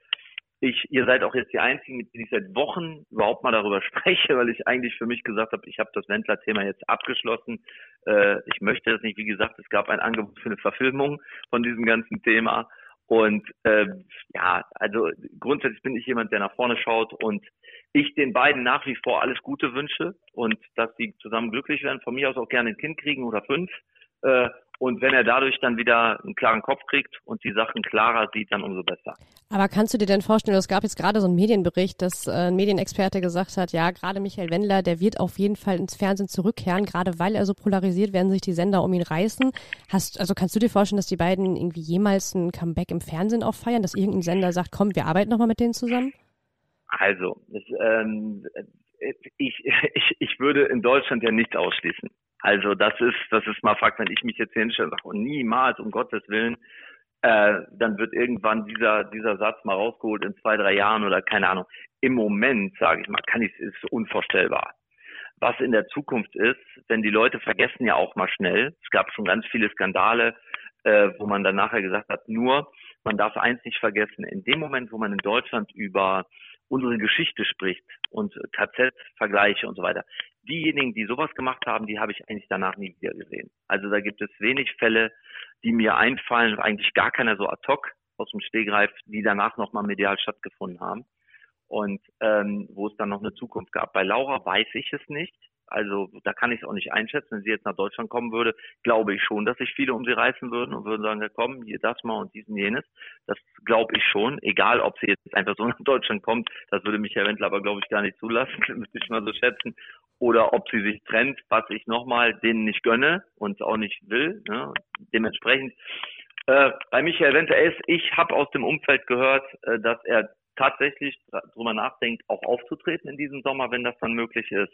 ich, ihr seid auch jetzt die Einzigen, mit denen ich seit Wochen überhaupt mal darüber <laughs> spreche, weil ich eigentlich für mich gesagt habe, ich habe das Wendler-Thema jetzt abgeschlossen. Äh, ich möchte das nicht. Wie gesagt, es gab ein Angebot für eine Verfilmung von diesem ganzen Thema. Und äh, ja, also grundsätzlich bin ich jemand, der nach vorne schaut und ich den beiden nach wie vor alles Gute wünsche und dass sie zusammen glücklich werden. Von mir aus auch gerne ein Kind kriegen oder fünf. Äh, und wenn er dadurch dann wieder einen klaren Kopf kriegt und die Sachen klarer sieht, dann umso besser.
Aber kannst du dir denn vorstellen, es gab jetzt gerade so einen Medienbericht, dass äh, ein Medienexperte gesagt hat, ja, gerade Michael Wendler, der wird auf jeden Fall ins Fernsehen zurückkehren, gerade weil er so polarisiert, werden sich die Sender um ihn reißen. Hast, also kannst du dir vorstellen, dass die beiden irgendwie jemals ein Comeback im Fernsehen auch feiern, dass irgendein Sender sagt, komm, wir arbeiten nochmal mit denen zusammen?
Also, das, ähm, ich, ich, ich würde in Deutschland ja nichts ausschließen. Also das ist, das ist mal Fakt, wenn ich mich jetzt hinstelle und sage, oh, niemals, um Gottes Willen, äh, dann wird irgendwann dieser, dieser Satz mal rausgeholt in zwei, drei Jahren oder keine Ahnung. Im Moment, sage ich mal, kann ich, ist unvorstellbar. Was in der Zukunft ist, denn die Leute vergessen ja auch mal schnell. Es gab schon ganz viele Skandale, äh, wo man dann nachher gesagt hat, nur, man darf eins nicht vergessen, in dem Moment, wo man in Deutschland über unsere Geschichte spricht und KZ-Vergleiche und so weiter. Diejenigen, die sowas gemacht haben, die habe ich eigentlich danach nie wieder gesehen. Also da gibt es wenig Fälle, die mir einfallen, eigentlich gar keiner so ad hoc aus dem Stegreif, die danach nochmal medial stattgefunden haben und ähm, wo es dann noch eine Zukunft gab. Bei Laura weiß ich es nicht. Also da kann ich es auch nicht einschätzen. Wenn sie jetzt nach Deutschland kommen würde, glaube ich schon, dass sich viele um sie reißen würden und würden sagen, ja komm, hier das mal und diesen jenes. Das glaube ich schon, egal ob sie jetzt einfach so <laughs> nach Deutschland kommt, das würde mich Herr Wendler aber glaube ich gar nicht zulassen, <laughs> müsste ich mal so schätzen. Oder ob sie sich trennt, was ich nochmal denen nicht gönne und auch nicht will. Ne? Dementsprechend äh, bei Michael Wendler ist, ich habe aus dem Umfeld gehört, äh, dass er tatsächlich drüber nachdenkt, auch aufzutreten in diesem Sommer, wenn das dann möglich ist.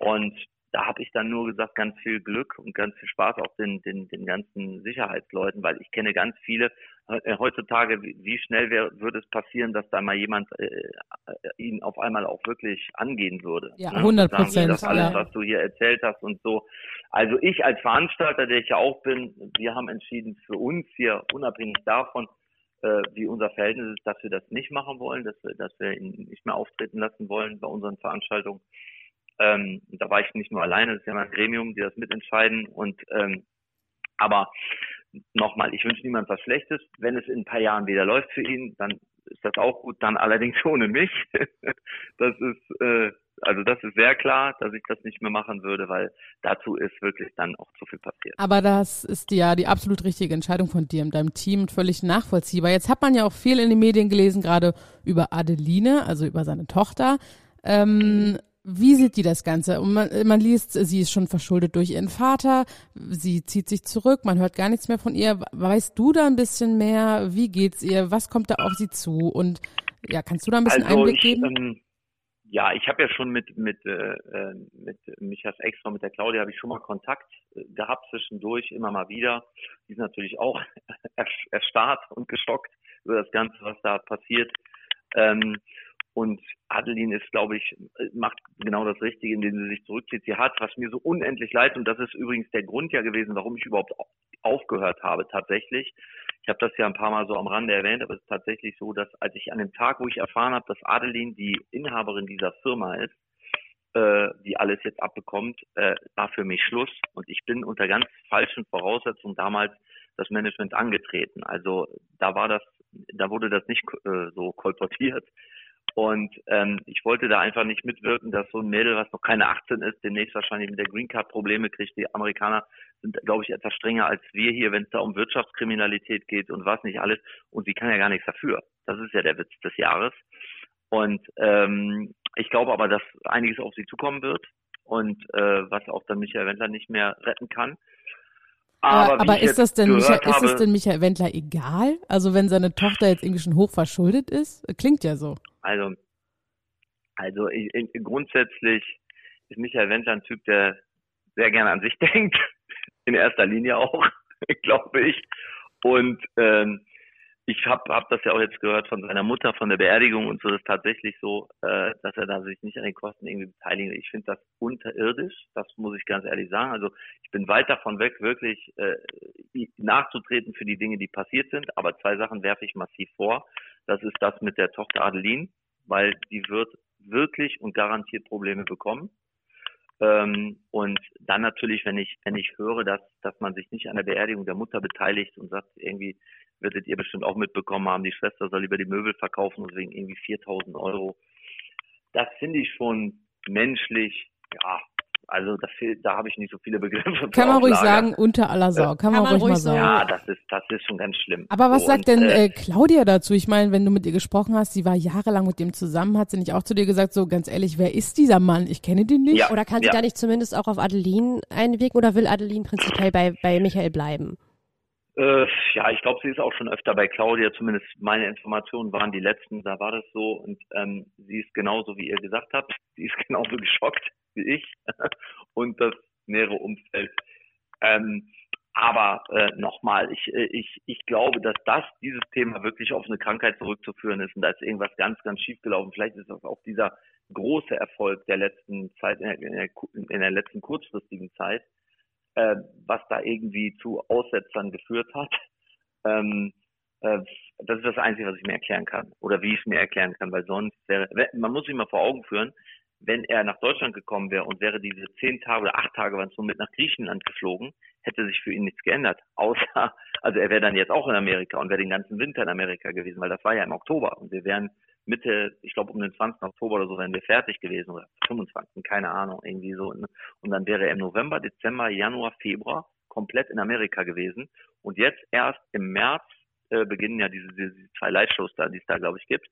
Und da habe ich dann nur gesagt, ganz viel Glück und ganz viel Spaß auch den, den, den ganzen Sicherheitsleuten, weil ich kenne ganz viele. Äh, heutzutage, wie schnell wär, würde es passieren, dass da mal jemand äh, äh, ihn auf einmal auch wirklich angehen würde?
Ja, 100 ne? Prozent.
Das alles, ja. was du hier erzählt hast und so. Also ich als Veranstalter, der ich ja auch bin, wir haben entschieden für uns hier, unabhängig davon, äh, wie unser Verhältnis ist, dass wir das nicht machen wollen, dass wir, dass wir ihn nicht mehr auftreten lassen wollen bei unseren Veranstaltungen. Ähm, da war ich nicht nur alleine, das ist ja mein Gremium, die das mitentscheiden. Und ähm, aber nochmal, ich wünsche niemand was Schlechtes. Wenn es in ein paar Jahren wieder läuft für ihn, dann ist das auch gut, dann allerdings <laughs> ohne mich. das ist äh, also das ist sehr klar, dass ich das nicht mehr machen würde, weil dazu ist wirklich dann auch zu viel passiert.
Aber das ist ja die absolut richtige Entscheidung von dir und deinem Team völlig nachvollziehbar. Jetzt hat man ja auch viel in den Medien gelesen, gerade über Adeline, also über seine Tochter. Ähm, wie sieht die das Ganze? Und man, man liest, sie ist schon verschuldet durch ihren Vater, sie zieht sich zurück, man hört gar nichts mehr von ihr. Weißt du da ein bisschen mehr? Wie geht's ihr? Was kommt da auf sie zu? Und ja, kannst du da ein bisschen also Einblick ich, geben? Ähm,
ja, ich habe ja schon mit mit äh, mit Michas Extra, mit der Claudia habe ich schon mal Kontakt äh, gehabt zwischendurch, immer mal wieder. Die ist natürlich auch <laughs> erstarrt und geschockt über das Ganze, was da passiert. Ähm, und Adeline ist, glaube ich, macht genau das Richtige, indem sie sich zurückzieht. Sie hat, was mir so unendlich leid, und das ist übrigens der Grund ja gewesen, warum ich überhaupt aufgehört habe, tatsächlich. Ich habe das ja ein paar Mal so am Rande erwähnt, aber es ist tatsächlich so, dass als ich an dem Tag, wo ich erfahren habe, dass Adeline die Inhaberin dieser Firma ist, äh, die alles jetzt abbekommt, äh, war für mich Schluss. Und ich bin unter ganz falschen Voraussetzungen damals das Management angetreten. Also da war das, da wurde das nicht äh, so kolportiert. Und ähm, ich wollte da einfach nicht mitwirken, dass so ein Mädel, was noch keine 18 ist, demnächst wahrscheinlich mit der Green Card Probleme kriegt. Die Amerikaner sind, glaube ich, etwas strenger als wir hier, wenn es da um Wirtschaftskriminalität geht und was nicht alles. Und sie kann ja gar nichts dafür. Das ist ja der Witz des Jahres. Und ähm, ich glaube aber, dass einiges auf sie zukommen wird und äh, was auch dann Michael Wendler nicht mehr retten kann.
Aber, aber ist, das denn Michael, habe, ist es denn Michael Wendler egal? Also wenn seine Tochter jetzt irgendwie schon hochverschuldet ist? Klingt ja so.
Also, also ich, ich, grundsätzlich ist Michael Wendler ein Typ, der sehr gerne an sich <laughs> denkt. In erster Linie auch, <laughs> glaube ich. Und ähm, ich habe hab das ja auch jetzt gehört von seiner Mutter, von der Beerdigung und so, das ist tatsächlich so, äh, dass er da sich nicht an den Kosten irgendwie beteiligen will. Ich finde das unterirdisch, das muss ich ganz ehrlich sagen. Also ich bin weit davon weg, wirklich äh, nachzutreten für die Dinge, die passiert sind. Aber zwei Sachen werfe ich massiv vor. Das ist das mit der Tochter Adeline, weil die wird wirklich und garantiert Probleme bekommen. Ähm, und dann natürlich, wenn ich, wenn ich höre, dass, dass man sich nicht an der Beerdigung der Mutter beteiligt und sagt, irgendwie werdet ihr bestimmt auch mitbekommen haben, die Schwester soll lieber die Möbel verkaufen und wegen irgendwie 4000 Euro. Das finde ich schon menschlich, ja, also da, da habe ich nicht so viele Begriffe.
Kann man ruhig sagen, unter aller Sau. Kann, man, ruhig, mal sagen.
Ja, das ist, das ist schon ganz schlimm.
Aber was so, sagt und, denn äh, äh, Claudia dazu? Ich meine, wenn du mit ihr gesprochen hast, sie war jahrelang mit dem zusammen, hat sie nicht auch zu dir gesagt, so ganz ehrlich, wer ist dieser Mann? Ich kenne den nicht.
Ja, oder kann sie ja. da nicht zumindest auch auf Adeline einwirken oder will Adeline prinzipiell bei, bei Michael bleiben?
Äh, ja, ich glaube, sie ist auch schon öfter bei Claudia, zumindest meine Informationen waren die letzten, da war das so. Und ähm, sie ist genauso, wie ihr gesagt habt, <laughs> sie ist genauso geschockt wie ich <laughs> und das nähere Umfeld. Ähm, aber äh, nochmal, ich, äh, ich, ich glaube, dass das, dieses Thema wirklich auf eine Krankheit zurückzuführen ist und da ist irgendwas ganz, ganz schief gelaufen. Vielleicht ist das auch dieser große Erfolg der letzten Zeit, in der, in der letzten kurzfristigen Zeit, äh, was da irgendwie zu Aussetzern geführt hat. Ähm, äh, das ist das Einzige, was ich mir erklären kann oder wie ich es mir erklären kann, weil sonst wäre, man muss sich mal vor Augen führen, wenn er nach Deutschland gekommen wäre und wäre diese zehn Tage oder acht Tage waren es nur mit nach Griechenland geflogen, hätte sich für ihn nichts geändert. Außer, <laughs> also er wäre dann jetzt auch in Amerika und wäre den ganzen Winter in Amerika gewesen, weil das war ja im Oktober und wir wären Mitte, ich glaube um den 20. Oktober oder so wären wir fertig gewesen oder 25. keine Ahnung, irgendwie so. Ne? Und dann wäre er im November, Dezember, Januar, Februar komplett in Amerika gewesen. Und jetzt erst im März äh, beginnen ja diese, diese zwei Live-Shows da, die es da, glaube ich, gibt.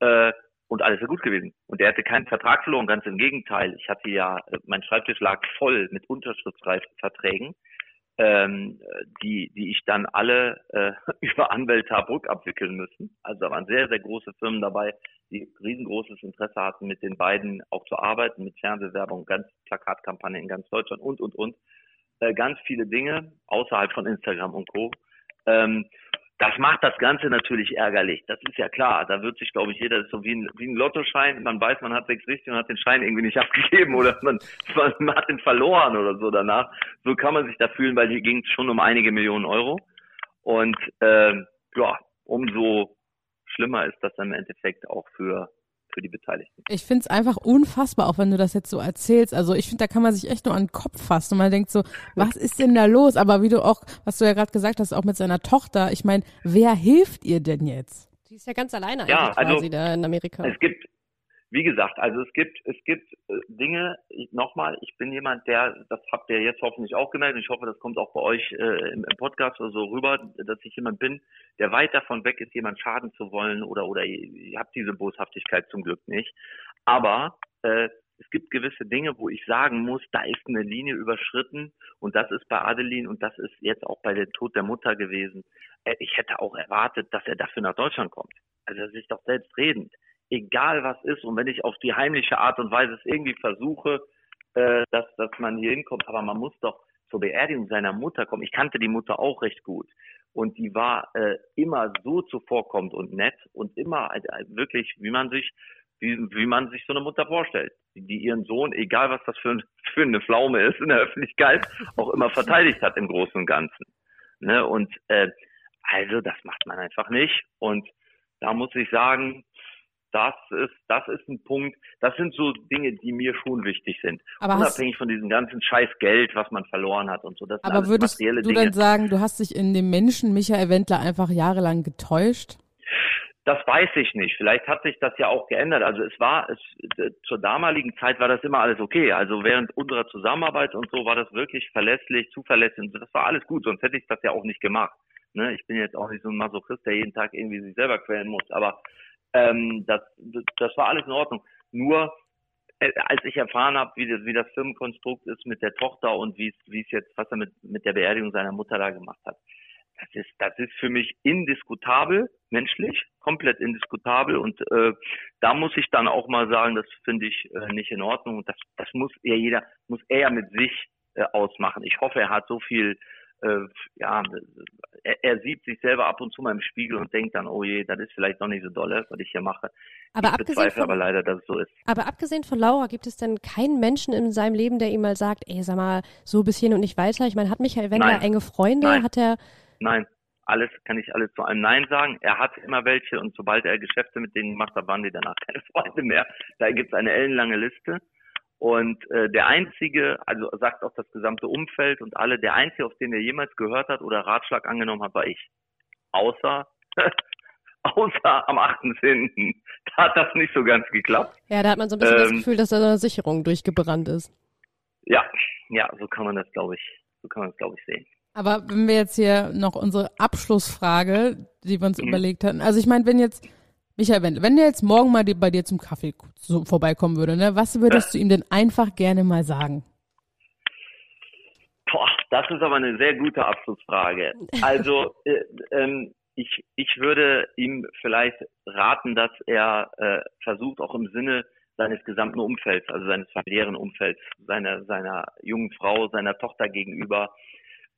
Äh, und alles wäre gut gewesen. Und er hätte keinen Vertrag verloren, ganz im Gegenteil. Ich hatte ja, äh, mein Schreibtisch lag voll mit Unterschriftsverträgen ähm, die, die ich dann alle äh, <laughs> über Anwälte habe rückabwickeln müssen. Also da waren sehr, sehr große Firmen dabei, die riesengroßes Interesse hatten, mit den beiden auch zu arbeiten, mit Fernsehwerbung, ganz Plakatkampagne in ganz Deutschland und, und, und. Äh, ganz viele Dinge außerhalb von Instagram und Co. Ähm, das macht das Ganze natürlich ärgerlich. Das ist ja klar. Da wird sich, glaube ich, jeder, das ist so wie ein, wie ein Lottoschein. Man weiß, man hat sechs richtig und hat den Schein irgendwie nicht <laughs> abgegeben oder man, man hat den verloren oder so danach. So kann man sich da fühlen, weil hier ging es schon um einige Millionen Euro. Und äh, ja, umso schlimmer ist das dann im Endeffekt auch für für die Beteiligten.
Ich finde es einfach unfassbar, auch wenn du das jetzt so erzählst. Also ich finde, da kann man sich echt nur an den Kopf fassen und man denkt so, was ist denn da los? Aber wie du auch, was du ja gerade gesagt hast, auch mit seiner Tochter, ich meine, wer hilft ihr denn jetzt?
Sie ist ja ganz alleine
ja,
also, quasi da in Amerika.
Es gibt, wie gesagt, also es gibt, es gibt äh, Dinge, nochmal, ich bin jemand, der, das habt ihr jetzt hoffentlich auch gemerkt, und ich hoffe, das kommt auch bei euch äh, im, im, Podcast oder so rüber, dass ich jemand bin, der weit davon weg ist, jemand schaden zu wollen oder, oder ihr habt diese Boshaftigkeit zum Glück nicht. Aber äh, es gibt gewisse Dinge, wo ich sagen muss, da ist eine Linie überschritten und das ist bei Adeline und das ist jetzt auch bei dem Tod der Mutter gewesen. Äh, ich hätte auch erwartet, dass er dafür nach Deutschland kommt. Also das ist doch selbstredend egal was ist und wenn ich auf die heimliche Art und Weise es irgendwie versuche, äh, dass, dass man hier hinkommt, aber man muss doch zur Beerdigung seiner Mutter kommen. Ich kannte die Mutter auch recht gut und die war äh, immer so zuvorkommend und nett und immer äh, wirklich, wie man sich wie, wie man sich so eine Mutter vorstellt, die ihren Sohn, egal was das für, <laughs> für eine Pflaume ist in der Öffentlichkeit, auch immer verteidigt hat im Großen und Ganzen. Ne? Und äh, also das macht man einfach nicht. Und da muss ich sagen, das ist, das ist ein Punkt, das sind so Dinge, die mir schon wichtig sind. Aber Unabhängig von diesem ganzen scheiß Geld, was man verloren hat und so. Das
aber würdest du Dinge. denn sagen, du hast dich in dem Menschen Michael Wendler einfach jahrelang getäuscht?
Das weiß ich nicht. Vielleicht hat sich das ja auch geändert. Also es war, es, zur damaligen Zeit war das immer alles okay. Also während unserer Zusammenarbeit und so war das wirklich verlässlich, zuverlässig. Das war alles gut, sonst hätte ich das ja auch nicht gemacht. Ne? Ich bin jetzt auch nicht so ein Masochist, der jeden Tag irgendwie sich selber quälen muss. Aber ähm, das, das war alles in Ordnung. Nur äh, als ich erfahren habe, wie das, wie das Firmenkonstrukt ist mit der Tochter und wie es, wie es jetzt, was er mit, mit der Beerdigung seiner Mutter da gemacht hat, das ist, das ist für mich indiskutabel, menschlich, komplett indiskutabel. Und äh, da muss ich dann auch mal sagen, das finde ich äh, nicht in Ordnung. Das, das muss ja jeder, muss er mit sich äh, ausmachen. Ich hoffe, er hat so viel äh, ja, er, er sieht sich selber ab und zu mal im Spiegel und denkt dann, oh je, das ist vielleicht noch nicht so dolle, was ich hier mache.
Aber
ich
abgesehen
bezweifle
von-
aber leider, dass es so ist.
Aber abgesehen von Laura, gibt es denn keinen Menschen in seinem Leben, der ihm mal sagt, ey, sag mal, so bis hierhin und nicht weiter? Ich meine, hat Michael Wendler
Nein.
enge Freunde?
Nein.
Hat er,
Nein, alles kann ich alles zu einem Nein sagen. Er hat immer welche und sobald er Geschäfte mit denen gemacht hat, waren die danach keine Freunde mehr. Da gibt es eine ellenlange Liste. Und äh, der einzige, also sagt auch das gesamte Umfeld und alle, der einzige, auf den er jemals gehört hat oder Ratschlag angenommen hat, war ich. Außer, <laughs> außer am 8.10. <laughs> Da hat das nicht so ganz geklappt.
ja, da hat man so ein bisschen das
Ähm.
Gefühl, dass da eine Sicherung durchgebrannt ist.
Ja, ja, so kann man das, glaube ich, so kann man das, glaube ich, sehen.
Aber wenn wir jetzt hier noch unsere Abschlussfrage, die wir uns
Mhm.
überlegt hatten, also ich meine, wenn jetzt, Michael Wendler, wenn der jetzt morgen mal bei dir zum Kaffee so vorbeikommen würde, ne, was würdest du ihm denn einfach gerne mal sagen?
Boah, das ist aber eine sehr gute Abschlussfrage. Also <laughs> äh, ähm, ich, ich würde ihm vielleicht raten, dass er äh, versucht, auch im Sinne seines gesamten Umfelds, also seines familiären Umfelds, seiner, seiner jungen Frau, seiner Tochter gegenüber,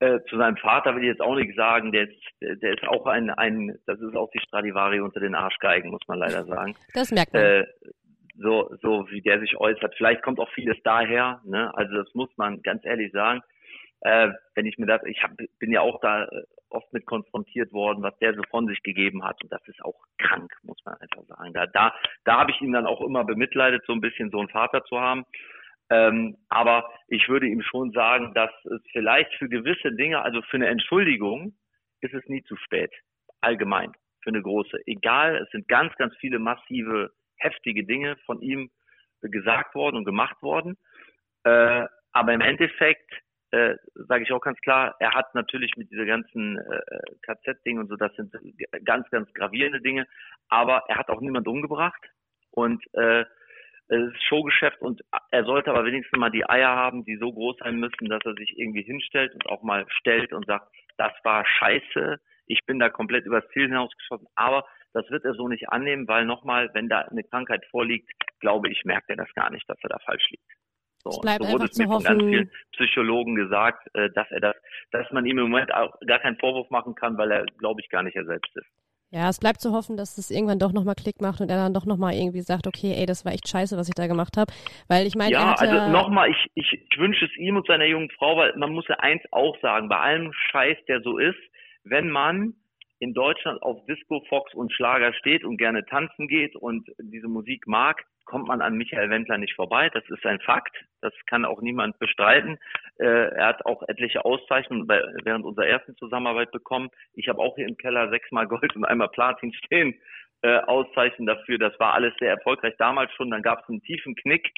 äh, zu seinem Vater will ich jetzt auch nichts sagen, der ist, der ist auch ein, ein, das ist auch die Stradivari unter den Arschgeigen, muss man leider sagen
Das merkt man.
äh, so, so wie der sich äußert. Vielleicht kommt auch vieles daher, ne? Also das muss man ganz ehrlich sagen. Äh, wenn ich mir das, ich hab, bin ja auch da äh, oft mit konfrontiert worden, was der so von sich gegeben hat. Und das ist auch krank, muss man einfach sagen. Da, da, da habe ich ihn dann auch immer bemitleidet, so ein bisschen so einen Vater zu haben. Ähm, aber ich würde ihm schon sagen, dass es vielleicht für gewisse Dinge, also für eine Entschuldigung, ist es nie zu spät. Allgemein. Für eine große. Egal, es sind ganz, ganz viele massive, heftige Dinge von ihm gesagt worden und gemacht worden. Äh, aber im Endeffekt, äh, sage ich auch ganz klar, er hat natürlich mit dieser ganzen äh, KZ-Ding und so, das sind ganz, ganz gravierende Dinge. Aber er hat auch niemand umgebracht. Und äh, es ist Showgeschäft und er sollte aber wenigstens mal die Eier haben, die so groß sein müssen, dass er sich irgendwie hinstellt und auch mal stellt und sagt, das war scheiße, ich bin da komplett übers Ziel hinausgeschossen, aber das wird er so nicht annehmen, weil nochmal, wenn da eine Krankheit vorliegt, glaube ich, merkt er das gar nicht, dass er da falsch liegt. So,
Es bleibt
so wurde es mir von ganz vielen Psychologen gesagt, äh, dass er das, dass man ihm im Moment auch gar keinen Vorwurf machen kann, weil er, glaube ich, gar nicht er selbst ist.
Ja, es bleibt zu hoffen, dass es irgendwann doch nochmal Klick macht und er dann doch nochmal irgendwie sagt, okay, ey, das war echt scheiße, was ich da gemacht habe. Weil ich meine,
ja, also nochmal, ich, ich, ich wünsche es ihm und seiner jungen Frau, weil man muss ja eins auch sagen, bei allem Scheiß, der so ist, wenn man in Deutschland auf Disco, Fox und Schlager steht und gerne tanzen geht und diese Musik mag, kommt man an Michael Wendler nicht vorbei. Das ist ein Fakt. Das kann auch niemand bestreiten. Äh, er hat auch etliche Auszeichnungen während unserer ersten Zusammenarbeit bekommen. Ich habe auch hier im Keller sechsmal Gold und einmal Platin stehen. Äh, Auszeichnungen dafür. Das war alles sehr erfolgreich damals schon. Dann gab es einen tiefen Knick.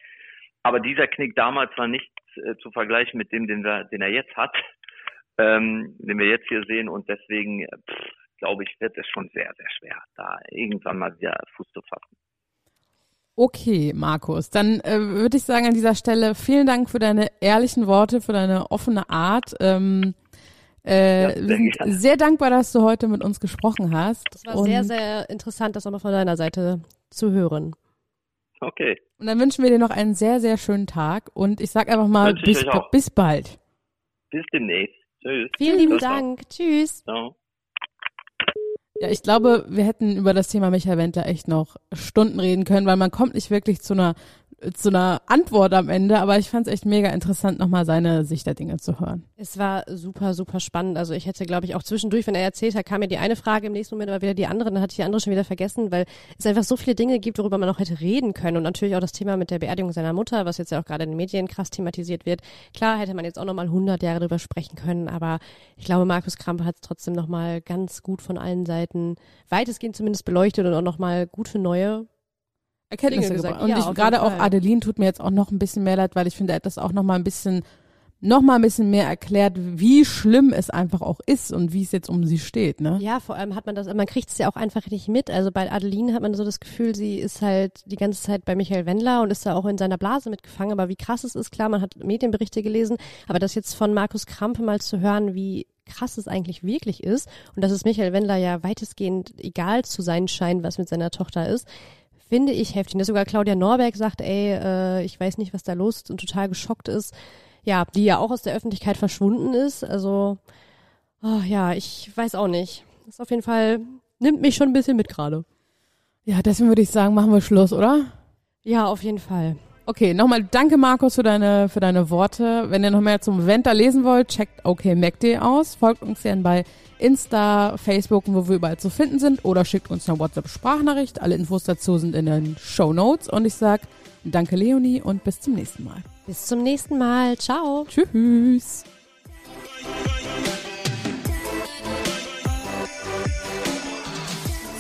Aber dieser Knick damals war nicht äh, zu vergleichen mit dem, den, wir, den er jetzt hat, ähm, den wir jetzt hier sehen. Und deswegen, äh, glaube ich, wird es schon sehr, sehr schwer, da irgendwann mal wieder Fuß zu fassen.
Okay, Markus, dann äh, würde ich sagen an dieser Stelle vielen Dank für deine ehrlichen Worte, für deine offene Art. Ähm, äh,
Ja,
wir
sehr
sehr dankbar, dass du heute mit uns gesprochen hast.
das war
und,
sehr, sehr interessant, das nochmal von deiner Seite zu hören.
Okay.
und dann wünschen wir dir noch einen sehr, sehr schönen Tag und ich sag einfach mal bis,
auch.
bis bald.
Bis demnächst. Tschüss.
Vielen lieben. Dank. Tschüss.
Ciao.
Ja, ich glaube, wir hätten über das Thema Michael Wendler echt noch Stunden reden können, weil man kommt nicht wirklich zu einer zu einer Antwort am Ende, aber ich fand es echt mega interessant, nochmal seine Sicht der Dinge zu hören.
Es war super, super spannend. Also ich hätte, glaube ich, auch zwischendurch, wenn er erzählt hat, kam mir die eine Frage, im nächsten Moment aber wieder die andere, dann hatte ich die andere schon wieder vergessen, weil es einfach so viele Dinge gibt, worüber man auch hätte reden können. Und natürlich auch das Thema mit der Beerdigung seiner Mutter, was jetzt ja auch gerade in den Medien krass thematisiert wird. Klar hätte man jetzt auch nochmal 100 Jahre drüber sprechen können, aber ich glaube, Markus Krampe hat es trotzdem nochmal ganz gut von allen Seiten weitestgehend zumindest beleuchtet und auch nochmal gut für neue
Erkenntnisse
Dinge
gesagt.
gesagt.
Und
Ja,
ich gerade auch. Adeline tut mir jetzt auch noch ein bisschen mehr leid, weil ich finde, er hat das auch noch mal ein bisschen noch mal ein bisschen mehr erklärt, wie schlimm es einfach auch ist und wie es jetzt um sie steht, ne?
Ja, vor allem hat man das, man kriegt es ja auch einfach nicht mit. Also bei Adeline hat man so das Gefühl, sie ist halt die ganze Zeit bei Michael Wendler und ist da auch in seiner Blase mitgefangen. Aber wie krass es ist, klar, man hat Medienberichte gelesen, aber das jetzt von Markus Krampe mal zu hören, wie krass es eigentlich wirklich ist und dass es Michael Wendler ja weitestgehend egal zu sein scheint, was mit seiner Tochter ist, finde ich heftig. Dass sogar Claudia Norberg sagt, ey, äh, ich weiß nicht, was da los ist und total geschockt ist. Ja, die ja auch aus der Öffentlichkeit verschwunden ist. Also Oh, ja, ich weiß auch nicht. Das ist auf jeden Fall, nimmt mich schon ein bisschen mit gerade.
Ja, deswegen würde ich sagen, machen wir Schluss, oder?
Ja, auf jeden Fall.
Okay, nochmal danke Markus für deine, für deine Worte. Wenn ihr noch mehr zum Event da lesen wollt, checkt okmac.de aus. Folgt uns gerne bei Insta, Facebook, wo wir überall zu finden sind oder schickt uns eine WhatsApp-Sprachnachricht. Alle Infos dazu sind in den Show Notes und ich sag danke Leonie und bis zum nächsten Mal.
Bis zum nächsten Mal. Ciao.
Tschüss.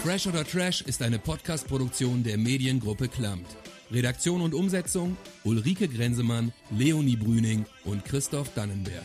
Fresh oder Trash ist eine Podcast-Produktion der Mediengruppe Klammt. Redaktion und Umsetzung Ulrike Grenzemann, Leonie Brüning und Christoph Dannenberg.